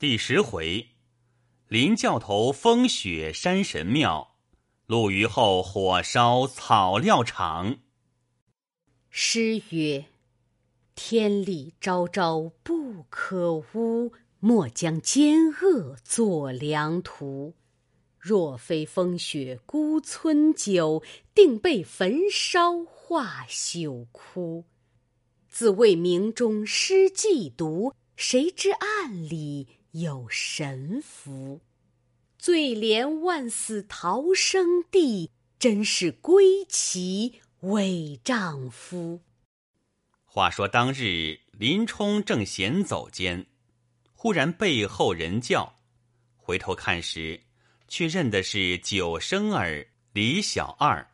第十回，林教头风雪山神庙，陆虞后火烧草料场。诗曰：“天理昭昭不可污，莫将奸恶作良图。若非风雪孤村酒，定被焚烧化朽枯。自谓明中诗既读，谁知暗里。”有神符，最怜万死逃生地，真是归期为丈夫。话说当日林冲正闲走间，忽然背后人叫，回头看时，却认的是九生儿李小二。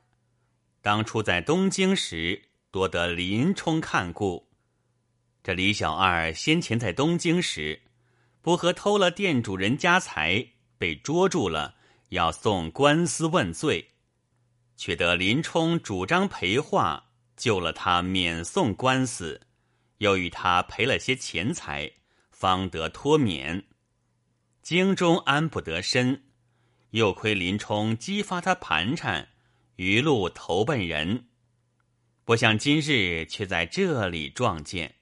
当初在东京时，多得林冲看顾。这李小二先前在东京时。不和偷了店主人家财，被捉住了，要送官司问罪，却得林冲主张赔话，救了他免送官司，又与他赔了些钱财，方得脱免。京中安不得身，又亏林冲激发他盘缠，一路投奔人，不想今日却在这里撞见。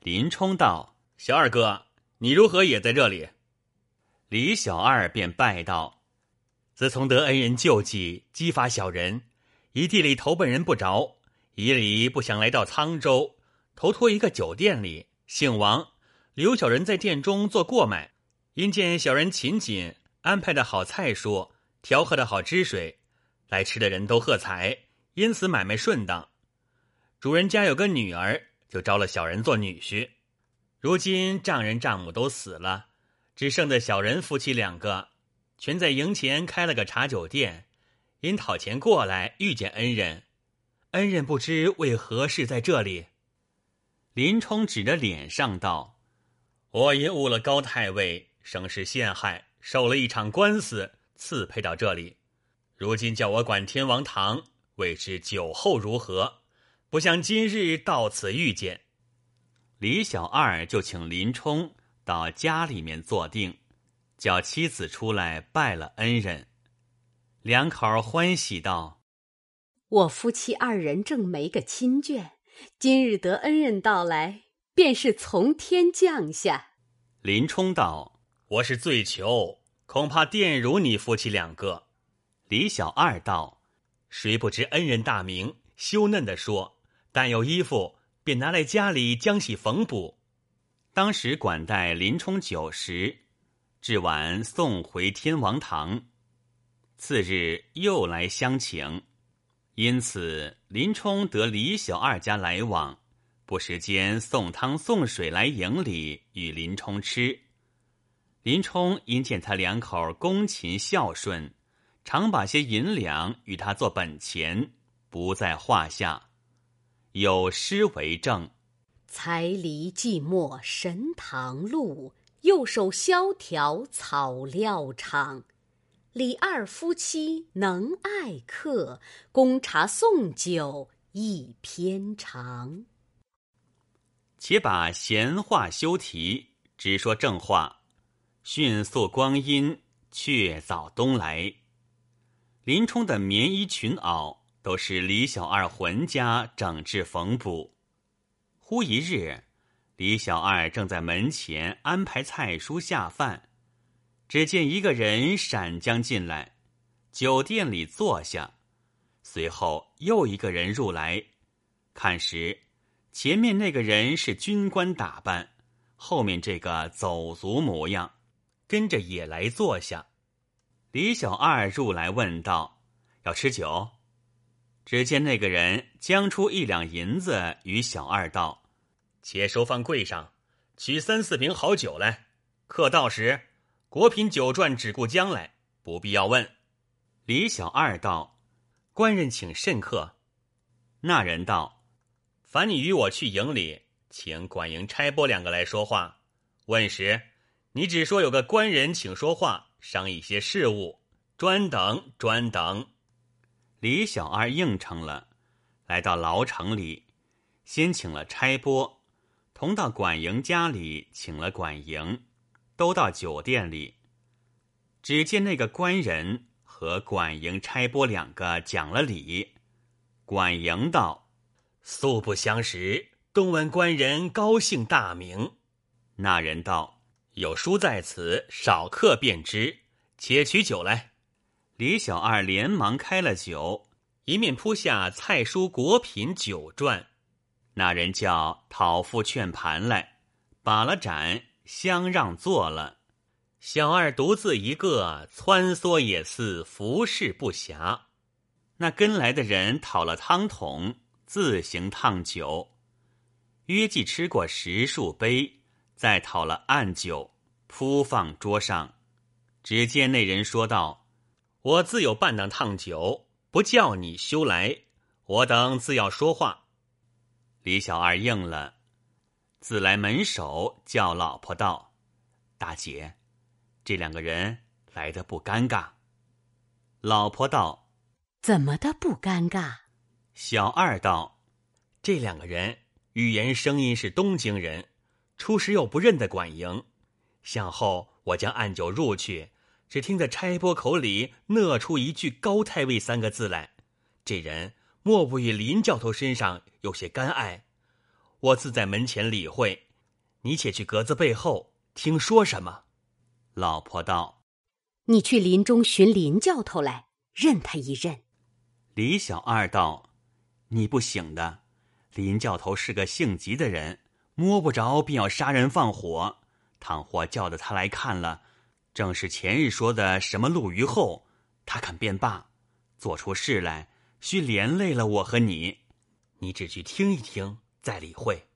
林冲道：“小二哥。”你如何也在这里？李小二便拜道：“自从得恩人救济，激发小人，一地里投奔人不着，一里不想来到沧州，投托一个酒店里，姓王，刘小人在店中做过买，因见小人勤谨，安排的好菜蔬，调和的好汁水，来吃的人都喝彩，因此买卖顺当。主人家有个女儿，就招了小人做女婿。”如今丈人丈母都死了，只剩的小人夫妻两个，全在营前开了个茶酒店。因讨钱过来，遇见恩人，恩人不知为何事在这里。林冲指着脸上道：“我因误了高太尉，生事陷害，受了一场官司，赐配到这里。如今叫我管天王堂，未知酒后如何？不想今日到此遇见。”李小二就请林冲到家里面坐定，叫妻子出来拜了恩人。两口欢喜道：“我夫妻二人正没个亲眷，今日得恩人到来，便是从天降下。”林冲道：“我是醉求，恐怕玷辱你夫妻两个。”李小二道：“谁不知恩人大名？羞嫩的说，但有衣服。”便拿来家里将洗缝补，当时管待林冲酒食，至晚送回天王堂。次日又来相请，因此林冲得李小二家来往，不时间送汤送水来营里与林冲吃。林冲因见他两口恭勤孝顺，常把些银两与他做本钱，不在话下。有诗为证：“才离寂寞神堂路，右手萧条草料场。李二夫妻能爱客，供茶送酒一篇长。”且把闲话休提，只说正话。迅速光阴却早东来，林冲的棉衣裙袄。都是李小二浑家整治缝补。忽一日，李小二正在门前安排菜蔬下饭，只见一个人闪将进来，酒店里坐下。随后又一个人入来，看时，前面那个人是军官打扮，后面这个走卒模样，跟着也来坐下。李小二入来问道：“要吃酒？”只见那个人将出一两银子与小二道：“且收放柜上，取三四瓶好酒来。客到时，果品酒馔只顾将来，不必要问。”李小二道：“官人请甚客？”那人道：“凡你与我去营里，请管营差拨两个来说话。问时，你只说有个官人请说话，商议些事务，专等，专等。”李小二应承了，来到牢城里，先请了差拨，同到管营家里请了管营，都到酒店里。只见那个官人和管营差拨两个讲了礼。管营道：“素不相识，东问官人高姓大名。”那人道：“有书在此，少客便知。且取酒来。”李小二连忙开了酒，一面铺下菜蔬果品酒馔。那人叫讨父劝盘来，把了盏，相让坐了。小二独自一个，穿梭也似服侍不暇。那跟来的人讨了汤桶，自行烫酒。约计吃过十数杯，再讨了暗酒，铺放桌上。只见那人说道。我自有半当烫酒，不叫你休来。我等自要说话。李小二应了，自来门首叫老婆道：“大姐，这两个人来的不尴尬。”老婆道：“怎么的不尴尬？”小二道：“这两个人语言声音是东京人，初时又不认得管营，向后我将暗酒入去。”只听得差拨口里讷出一句“高太尉”三个字来，这人莫不与林教头身上有些干爱。我自在门前理会，你且去格子背后听说什么。老婆道：“你去林中寻林教头来，认他一认。”李小二道：“你不醒的，林教头是个性急的人，摸不着便要杀人放火。倘或叫得他来看了。”正是前日说的什么陆虞后，他肯便罢，做出事来须连累了我和你。你只去听一听，再理会。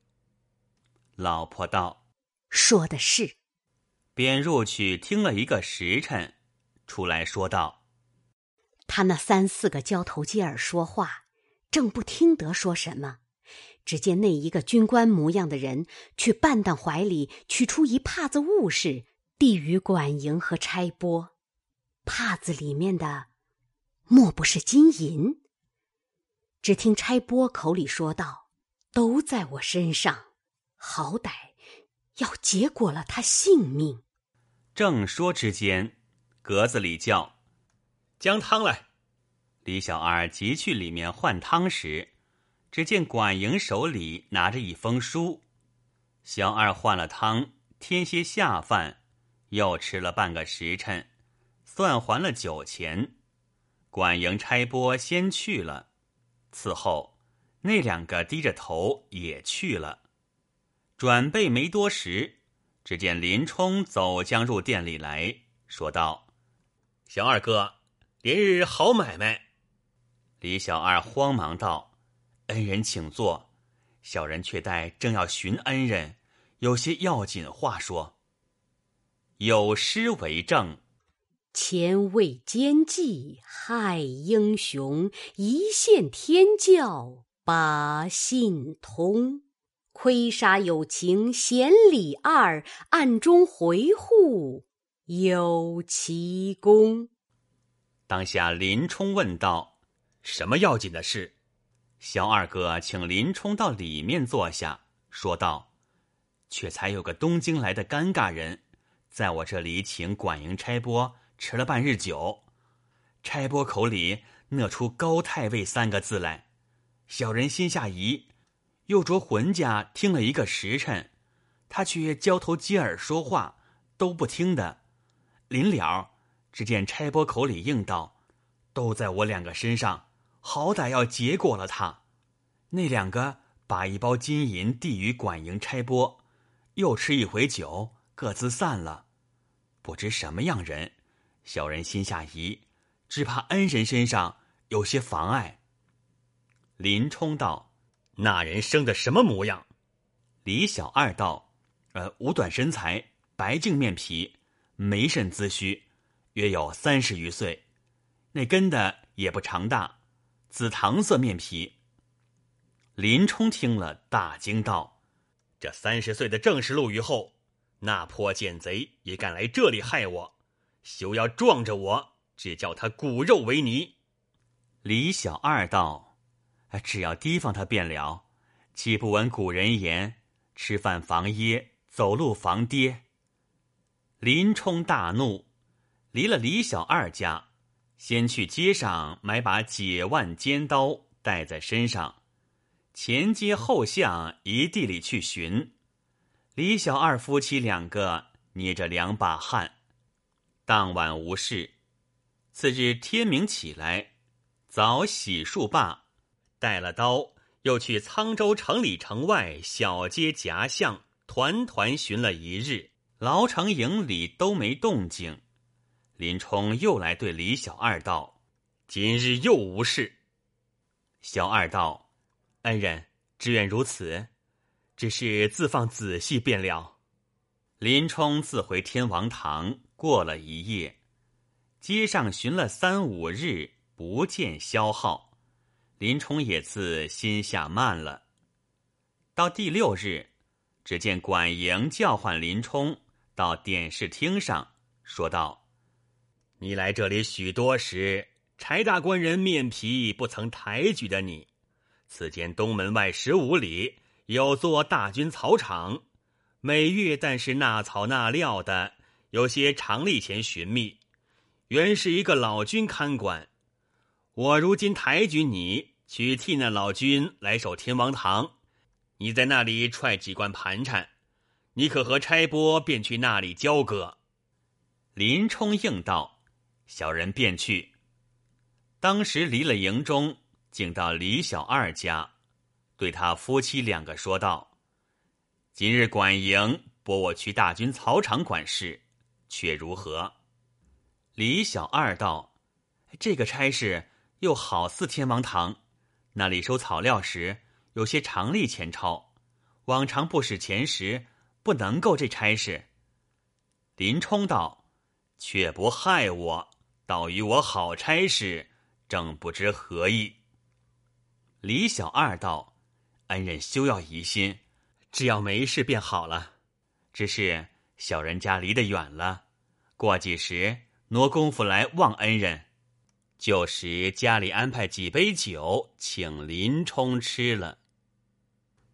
老婆道：“说的是。”便入去听了一个时辰，出来说道：“他那三四个交头接耳说话，正不听得说什么，只见那一个军官模样的人，去半当怀里取出一帕子物事。”递与管营和差拨，帕子里面的莫不是金银？只听差拨口里说道：“都在我身上，好歹要结果了他性命。”正说之间，格子里叫：“将汤来。”李小二急去里面换汤时，只见管营手里拿着一封书。小二换了汤，添些下饭。又吃了半个时辰，算还了酒钱。管营差拨先去了，此后那两个低着头也去了。转背没多时，只见林冲走将入店里来说道：“小二哥，连日好买卖。”李小二慌忙道：“恩人请坐，小人却待正要寻恩人，有些要紧话说。”有诗为证：“前为奸计害英雄，一线天教把信通。亏杀有情贤李二，暗中回护有奇功。”当下林冲问道：“什么要紧的事？”小二哥请林冲到里面坐下，说道：“却才有个东京来的尴尬人。”在我这里请管营差拨吃了半日酒，差拨口里讷出高太尉三个字来，小人心下疑，又着浑家听了一个时辰，他却交头接耳说话都不听的。临了，只见差拨口里应道：“都在我两个身上，好歹要结果了他。”那两个把一包金银递与管营差拨，又吃一回酒，各自散了。不知什么样人，小人心下疑，只怕恩人身上有些妨碍。林冲道：“那人生的什么模样？”李小二道：“呃，五短身材，白净面皮，眉甚髭须，约有三十余岁。那根的也不长大，紫糖色面皮。”林冲听了，大惊道：“这三十岁的正是陆虞后。”那泼贱贼也敢来这里害我，休要撞着我，只叫他骨肉为泥。李小二道：“只要提防他便了，岂不闻古人言：吃饭防噎，走路防跌？”林冲大怒，离了李小二家，先去街上买把解腕尖刀带在身上，前街后巷一地里去寻。李小二夫妻两个捏着两把汗，当晚无事。次日天明起来，早洗漱罢，带了刀，又去沧州城里城外小街夹巷团团寻了一日，牢城营里都没动静。林冲又来对李小二道：“今日又无事。”小二道：“恩人，只愿如此。”只是自放仔细便了。林冲自回天王堂，过了一夜，街上寻了三五日，不见消耗，林冲也自心下慢了。到第六日，只见管营叫唤林冲到点视厅上，说道：“你来这里许多时，柴大官人面皮不曾抬举的你，此间东门外十五里。”有座大军草场，每月但是纳草纳料的，有些常例钱寻觅，原是一个老军看管。我如今抬举你，去替那老君来守天王堂，你在那里踹几罐盘缠，你可和差拨便去那里交割。林冲应道：“小人便去。”当时离了营中，竟到李小二家。对他夫妻两个说道：“今日管营拨我去大军草场管事，却如何？”李小二道：“这个差事又好似天王堂，那里收草料时有些常例钱钞，往常不使钱时不能够这差事。”林冲道：“却不害我，倒与我好差事，正不知何意。”李小二道。恩人休要疑心，只要没事便好了。只是小人家离得远了，过几时挪功夫来望恩人。旧时家里安排几杯酒，请林冲吃了。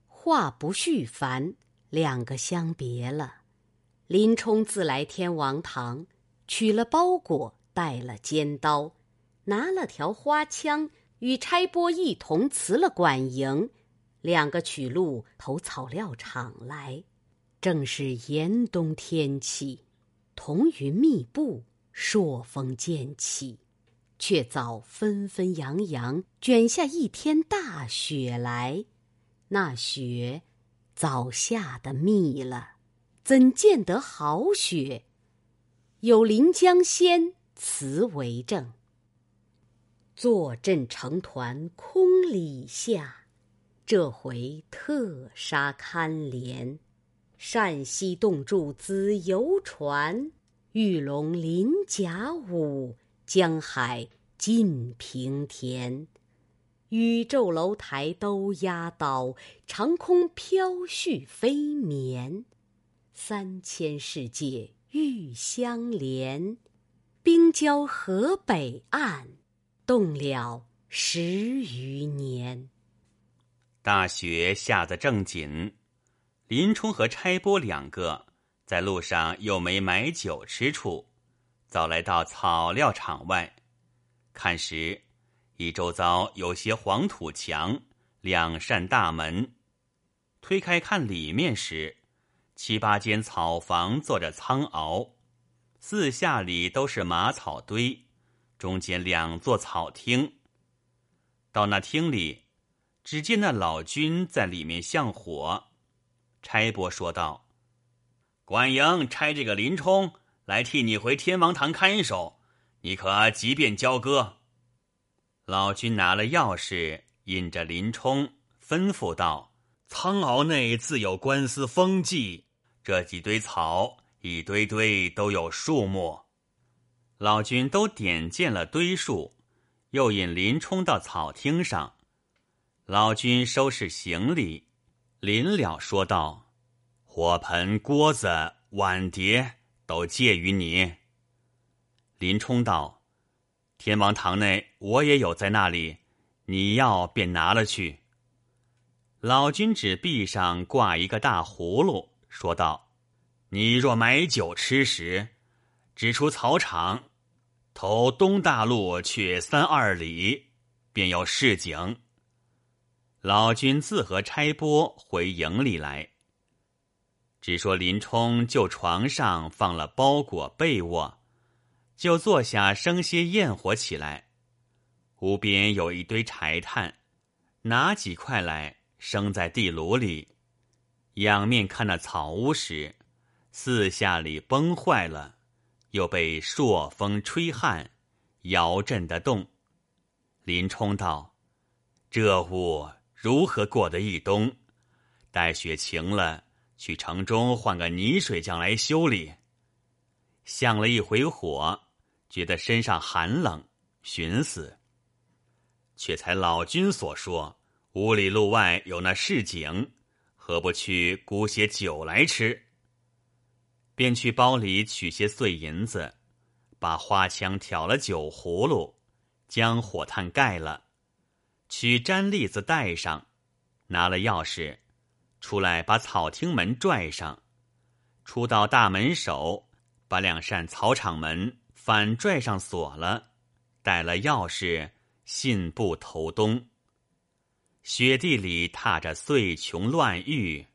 话不续烦，两个相别了。林冲自来天王堂，取了包裹，带了尖刀，拿了条花枪，与差拨一同辞了管营。两个曲路投草料场来，正是严冬天气，彤云密布，朔风渐起，却早纷纷扬扬卷下一天大雪来。那雪早下的密了，怎见得好雪？有临江仙词为证：坐镇成团空里下。这回特杀堪怜，善溪洞柱子游船，玉龙鳞甲舞，江海尽平田。宇宙楼台都压倒，长空飘絮飞绵。三千世界欲相连，冰胶河北岸，冻了十余年。大雪下得正紧，林冲和差拨两个在路上又没买酒吃处，早来到草料场外，看时，一周遭有些黄土墙，两扇大门，推开看里面时，七八间草房坐着苍鳌，四下里都是马草堆，中间两座草厅。到那厅里。只见那老君在里面向火，差拨说道：“管营差这个林冲来替你回天王堂看守，你可即便交割。”老君拿了钥匙，引着林冲，吩咐道：“苍鳌内自有官司封记，这几堆草一堆堆都有数目。”老君都点见了堆数，又引林冲到草厅上。老君收拾行李，临了说道：“火盆、锅子、碗碟都借于你。”林冲道：“天王堂内我也有在那里，你要便拿了去。”老君指壁上挂一个大葫芦，说道：“你若买酒吃时，只出草场，投东大路去三二里，便有市井。老君自和差拨回营里来，只说林冲就床上放了包裹被窝，就坐下生些焰火起来。屋边有一堆柴炭，拿几块来生在地炉里。仰面看那草屋时，四下里崩坏了，又被朔风吹撼，摇震得动。林冲道：“这屋如何过得一冬？待雪晴了，去城中换个泥水匠来修理。”向了一回火，觉得身上寒冷，寻思。却才老君所说，五里路外有那市井，何不去沽些酒来吃？便去包里取些碎银子，把花枪挑了酒葫芦，将火炭盖了，取毡栗子带上，拿了钥匙，出来把草厅门拽上，出到大门首，把两扇草场门反拽上锁了，带了钥匙。信步投东，雪地里踏着碎琼乱玉，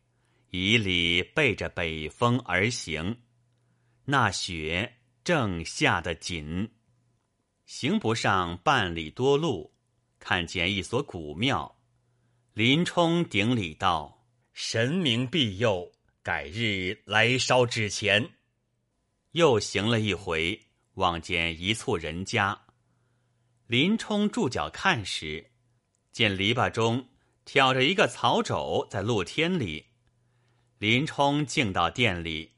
以里背着北风而行。那雪正下得紧，行不上半里多路，看见一所古庙。林冲顶礼道：“神明庇佑，改日来烧纸钱。”又行了一回，望见一簇人家。林冲住脚看时，见篱笆中挑着一个草帚在露天里。林冲进到店里，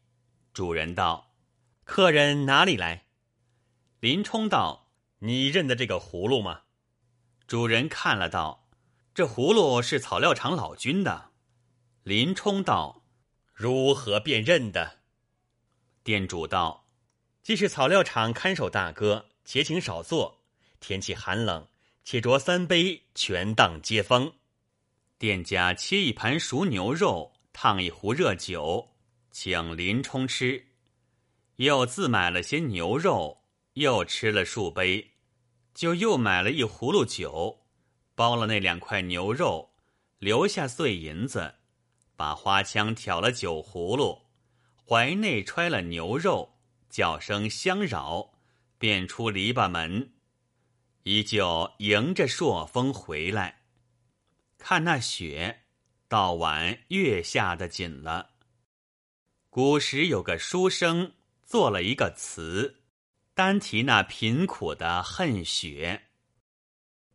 主人道：“客人哪里来？”林冲道：“你认得这个葫芦吗？”主人看了道：“这葫芦是草料场老君的。”林冲道：“如何辨认的？”店主道：“既是草料场看守大哥，且请少坐。”天气寒冷，且酌三杯，全当接风。店家切一盘熟牛肉，烫一壶热酒，请林冲吃。又自买了些牛肉，又吃了数杯，就又买了一葫芦酒，包了那两块牛肉，留下碎银子，把花枪挑了酒葫芦，怀内揣了牛肉，叫声相扰，便出篱笆门。依旧迎着朔风回来，看那雪，到晚越下的紧了。古时有个书生做了一个词，单提那贫苦的恨雪。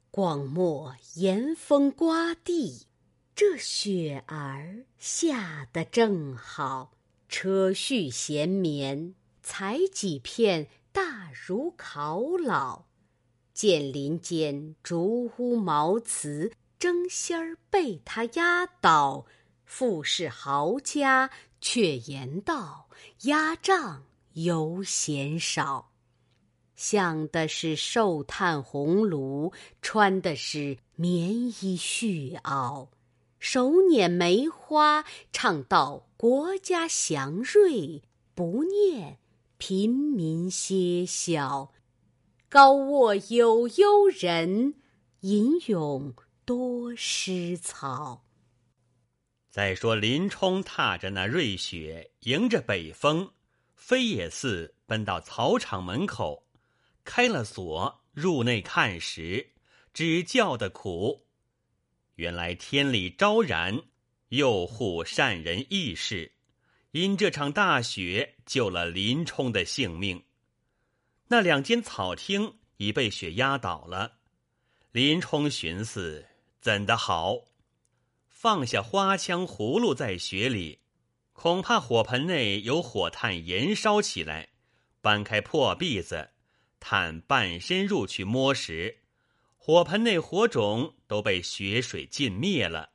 广漠严风刮地，这雪儿下得正好，车絮闲眠，采几片大如考老。见林间竹屋茅茨，争先儿被他压倒。富士豪家却言道：压账犹嫌少。想的是寿炭红炉，穿的是棉衣絮袄，手捻梅花，唱道：国家祥瑞，不念平民歇小。高卧有幽人，吟咏多诗草。再说林冲踏着那瑞雪，迎着北风，飞也似奔到草场门口，开了锁，入内看时，只叫的苦。原来天理昭然，佑护善人义士，因这场大雪救了林冲的性命。那两间草厅已被雪压倒了，林冲寻思怎的好？放下花枪葫芦在雪里，恐怕火盆内有火炭燃烧起来。搬开破篦子，探半身入去摸时，火盆内火种都被雪水浸灭了。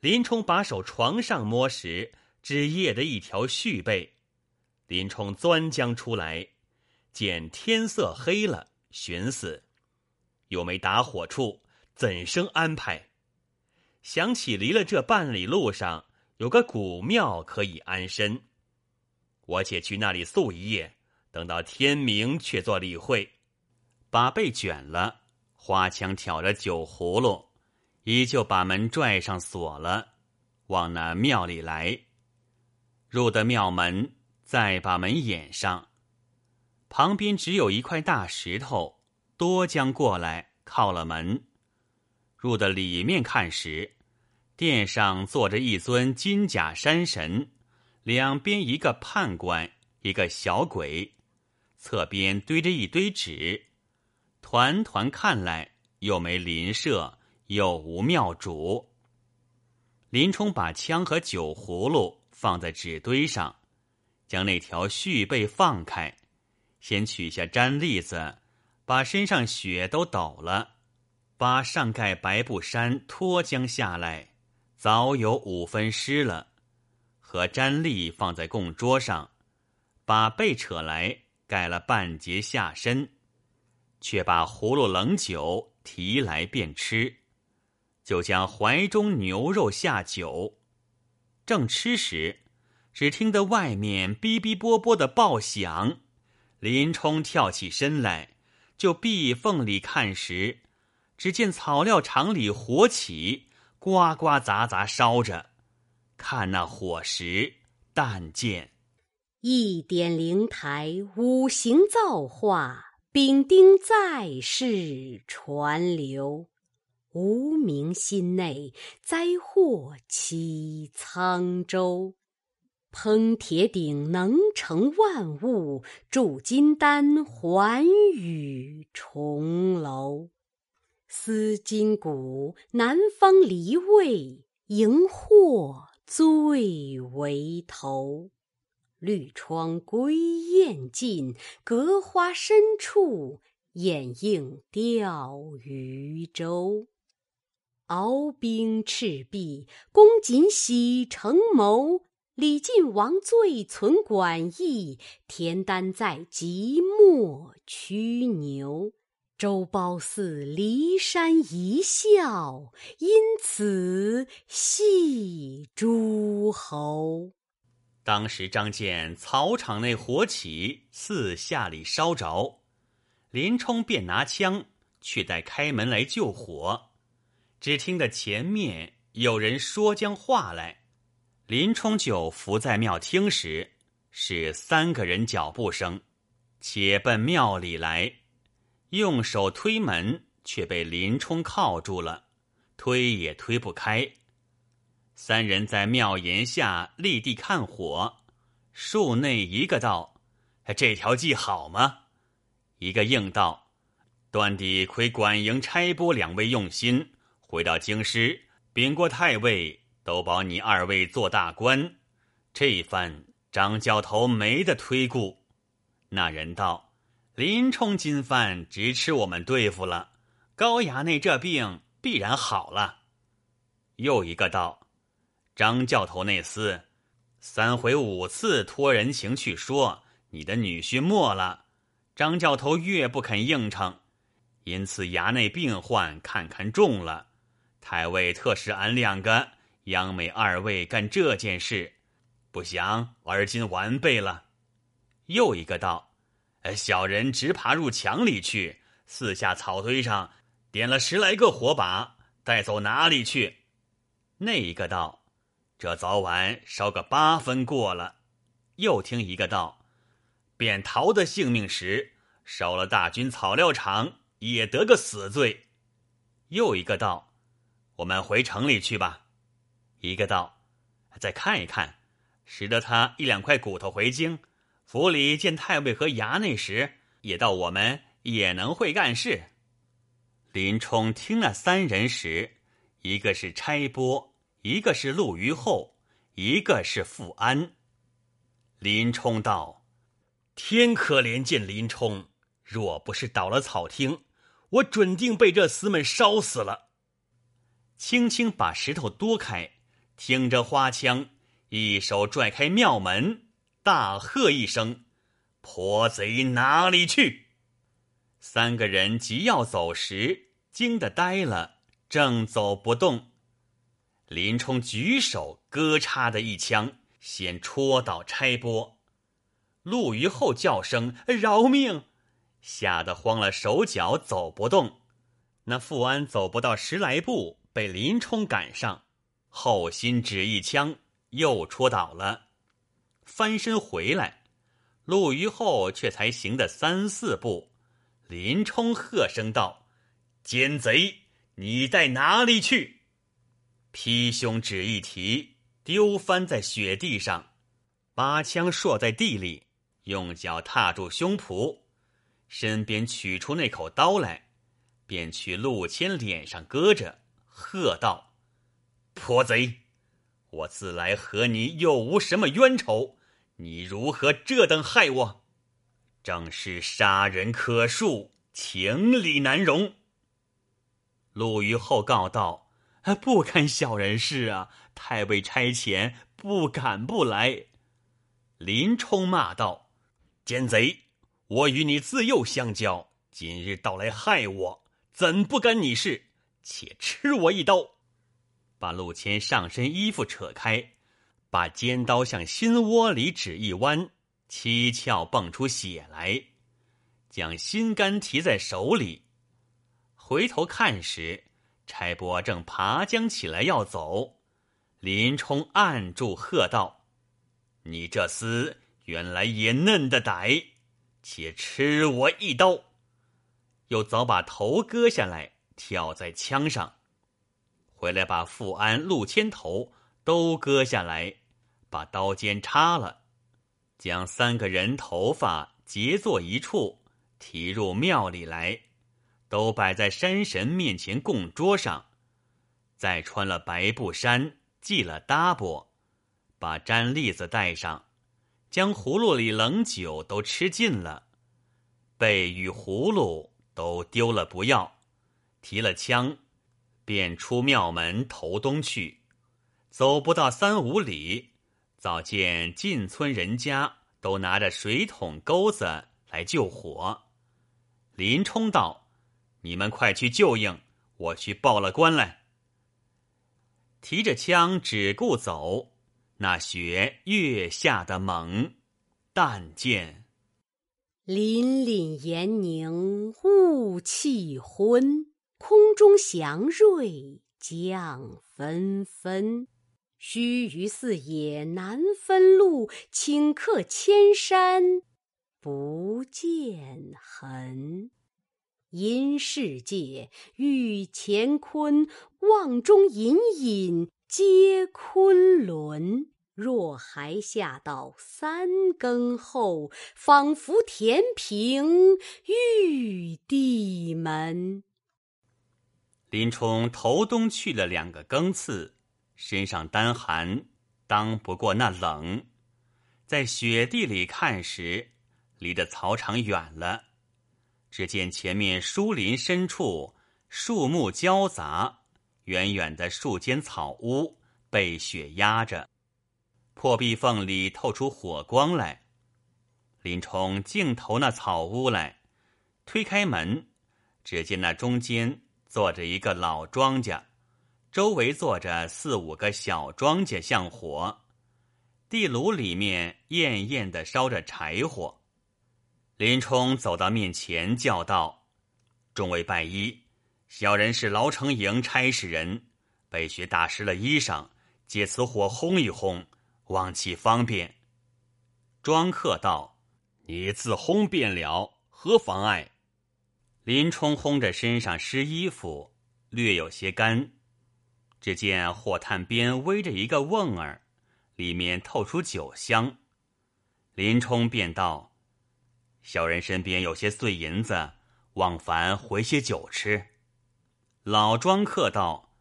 林冲把手床上摸时，只掖的一条絮被。林冲钻将出来。见天色黑了，寻思又没打火处，怎生安排？想起离了这半里路上有个古庙可以安身，我且去那里宿一夜，等到天明却做理会。把被卷了，花枪挑着酒葫芦，依旧把门拽上锁了，往那庙里来。入得庙门，再把门掩上。旁边只有一块大石头，多将过来靠了门。入的里面看时，殿上坐着一尊金甲山神，两边一个判官，一个小鬼，侧边堆着一堆纸。团团看来，又没邻舍，又无庙主。林冲把枪和酒葫芦放在纸堆上，将那条续被放开，先取下毡栗子，把身上血都抖了，把上盖白布衫脱将下来，早有五分湿了，和毡栗放在供桌上，把被扯来盖了半截下身。却把葫芦冷酒提来便吃，就将怀中牛肉下酒。正吃时，只听得外面哔哔啵啵的爆响。林冲跳起身来，就壁缝里看时，只见草料场里火起，呱呱杂杂烧着。看那火石，但见一点灵台，五行造化。丙丁在世传流，无名心内灾祸起沧州。烹铁鼎能成万物，铸金丹还与重楼。思今古南方离位，荧惑最为头。绿窗归雁尽，隔花深处掩映钓鱼舟。敖兵赤壁，公瑾喜成谋。李靖王醉存管意，田丹在即墨驱牛。周褒姒骊山一笑，因此戏诸侯。当时张见草场内火起，四下里烧着，林冲便拿枪去待开门来救火。只听得前面有人说将话来，林冲就伏在庙厅时，是三个人脚步声，且奔庙里来，用手推门，却被林冲铐住了，推也推不开。三人在庙檐下立地看火，树内一个道：“这条计好吗？”一个应道：“断地亏管营差拨两位用心，回到京师禀过太尉，都保你二位做大官。这一番张教头没得推故。”那人道：“林冲今番直吃我们对付了，高衙内这病必然好了。”又一个道。张教头那厮，三回五次托人情去说你的女婿没了，张教头越不肯应承，因此衙内病患看看重了。太尉特使俺两个央美二位干这件事，不想而今完备了。又一个道：“小人直爬入墙里去，四下草堆上点了十来个火把，带走哪里去？”那一个道。这早晚烧个八分过了，又听一个道：“便逃得性命时，烧了大军草料场，也得个死罪。”又一个道：“我们回城里去吧。”一个道：“再看一看，拾得他一两块骨头回京，府里见太尉和衙内时，也道我们也能会干事。”林冲听那三人时，一个是差拨。一个是陆虞后，一个是富安。林冲道：“天可怜见林冲，若不是倒了草厅，我准定被这厮们烧死了。”轻轻把石头夺开，听着花枪，一手拽开庙门，大喝一声：“泼贼哪里去！”三个人急要走时，惊得呆了，正走不动。林冲举手，咯嚓的一枪，先戳倒差拨。陆虞后叫声饶命，吓得慌了手脚，走不动。那富安走不到十来步，被林冲赶上，后心只一枪，又戳倒了，翻身回来。陆虞后却才行的三四步，林冲喝声道：“奸贼，你在哪里去？”劈胸只一提，丢翻在雪地上，八枪搠在地里，用脚踏住胸脯，身边取出那口刀来，便去陆谦脸上搁着，喝道：“泼贼，我自来和你又无什么冤仇。”你如何这等害我？正是杀人可恕，情理难容。陆虞后告道：“不干小人事啊！太尉差遣，不敢不来。”林冲骂道：“奸贼！我与你自幼相交，今日到来害我，怎不干你事？且吃我一刀！”把陆谦上身衣服扯开。把尖刀向心窝里指一弯，七窍蹦出血来，将心肝提在手里。回头看时，差拨正爬将起来要走，林冲按住，喝道：“你这厮原来也嫩的歹，且吃我一刀！”又早把头割下来，挑在枪上，回来把富安、陆谦头都割下来。把刀尖插了，将三个人头发结作一处，提入庙里来，都摆在山神面前供桌上。再穿了白布衫，系了搭膊，把毡栗子带上，将葫芦里冷酒都吃尽了，被与葫芦都丢了不要，提了枪，便出庙门投东去，走不到三五里。早见进村人家都拿着水桶钩子来救火，林冲道：“你们快去救应，我去报了官来。”提着枪只顾走，那雪越下的猛，但见凛凛严凝雾气昏，空中祥瑞降纷纷。须臾四野难分路，顷刻千山不见痕。因世界遇乾坤，望中隐隐皆昆仑。若还下到三更后，仿佛填平玉帝门。林冲头东去了两个更次。身上单寒，当不过那冷。在雪地里看时，离得草场远了。只见前面树林深处，树木交杂，远远的树间草屋被雪压着，破壁缝里透出火光来。林冲径投那草屋来，推开门，只见那中间坐着一个老庄稼。周围坐着四五个小庄稼像火，地炉里面艳艳的烧着柴火。林冲走到面前，叫道：“众位拜衣，小人是牢城营差使人，被雪打湿了衣裳，借此火烘一烘，望其方便。”庄客道：“你自烘便了，何妨碍？”林冲烘着身上湿衣服，略有些干。只见火炭边煨着一个瓮儿，里面透出酒香。林冲便道：“小人身边有些碎银子，望凡回些酒吃。”老庄客道：“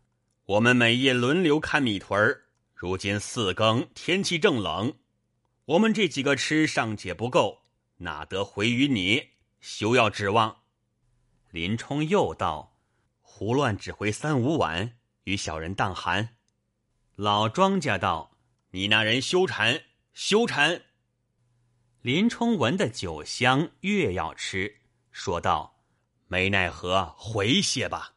我们每夜轮流看米屯儿，如今四更天气正冷，我们这几个吃尚且不够，哪得回于你？休要指望。”林冲又道：“胡乱指挥三五碗。”与小人当寒，老庄家道：“你那人休馋，休馋。”林冲闻的酒香，越要吃，说道：“没奈何，回些吧。”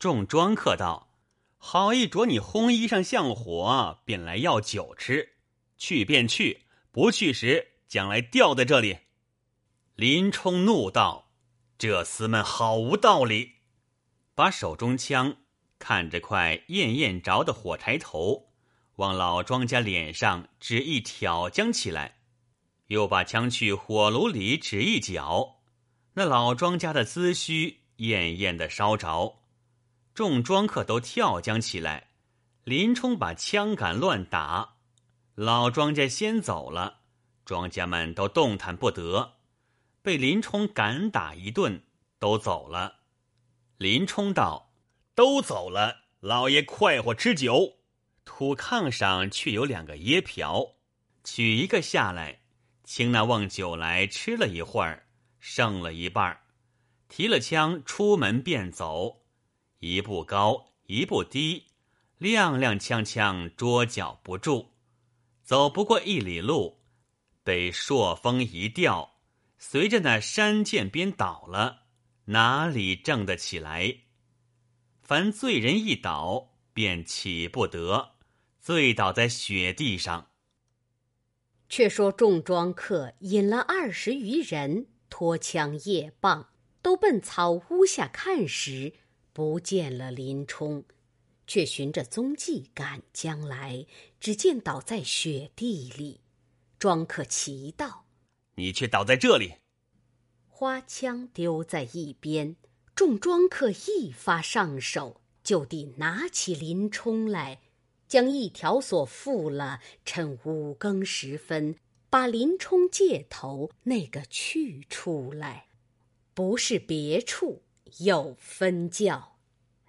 众庄客道：“好一着你烘衣裳像火，便来要酒吃，去便去，不去时将来吊在这里。林冲怒道：“这厮们好无道理！”把手中枪看着块艳艳着的火柴头，往老庄家脸上只一挑将起来，又把枪去火炉里指一脚，那老庄家的髭须艳艳的烧着，众庄客都跳将起来。林冲把枪杆乱打，老庄家先走了，庄家们都动弹不得。被林冲赶打一顿，都走了。林冲道：“都走了，老爷快活吃酒。土炕上却有两个椰瓢，取一个下来，请那瓮酒来吃了一会儿，剩了一半提了枪出门便走，一步高，一步低，踉踉跄跄，捉脚不住，走不过一里路，被朔风一吊。”随着那山涧边倒了，哪里正得起来？凡罪人一倒，便起不得，醉倒在雪地上。却说众庄客引了二十余人，脱枪夜棒，都奔草屋下看时，不见了林冲，却循着踪迹赶将来，只见倒在雪地里。庄客齐道。你却倒在这里，花枪丢在一边，众庄客一发上手，就地拿起林冲来，将一条索缚了。趁五更时分，把林冲借头那个去出来，不是别处有分教。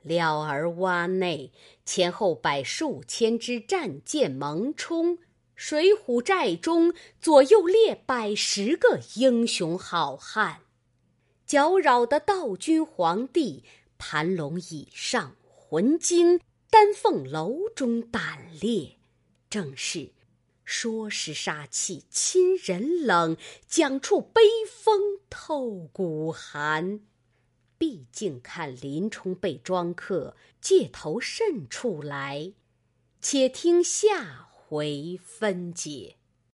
了儿洼内前后摆数千支战舰猛冲。水浒寨中左右列百十个英雄好汉，搅扰的道君皇帝盘龙椅上魂惊，丹凤楼中胆裂。正是说时杀气侵人冷，讲处悲风透骨寒。毕竟看林冲被庄客借头渗出来，且听下。回分解。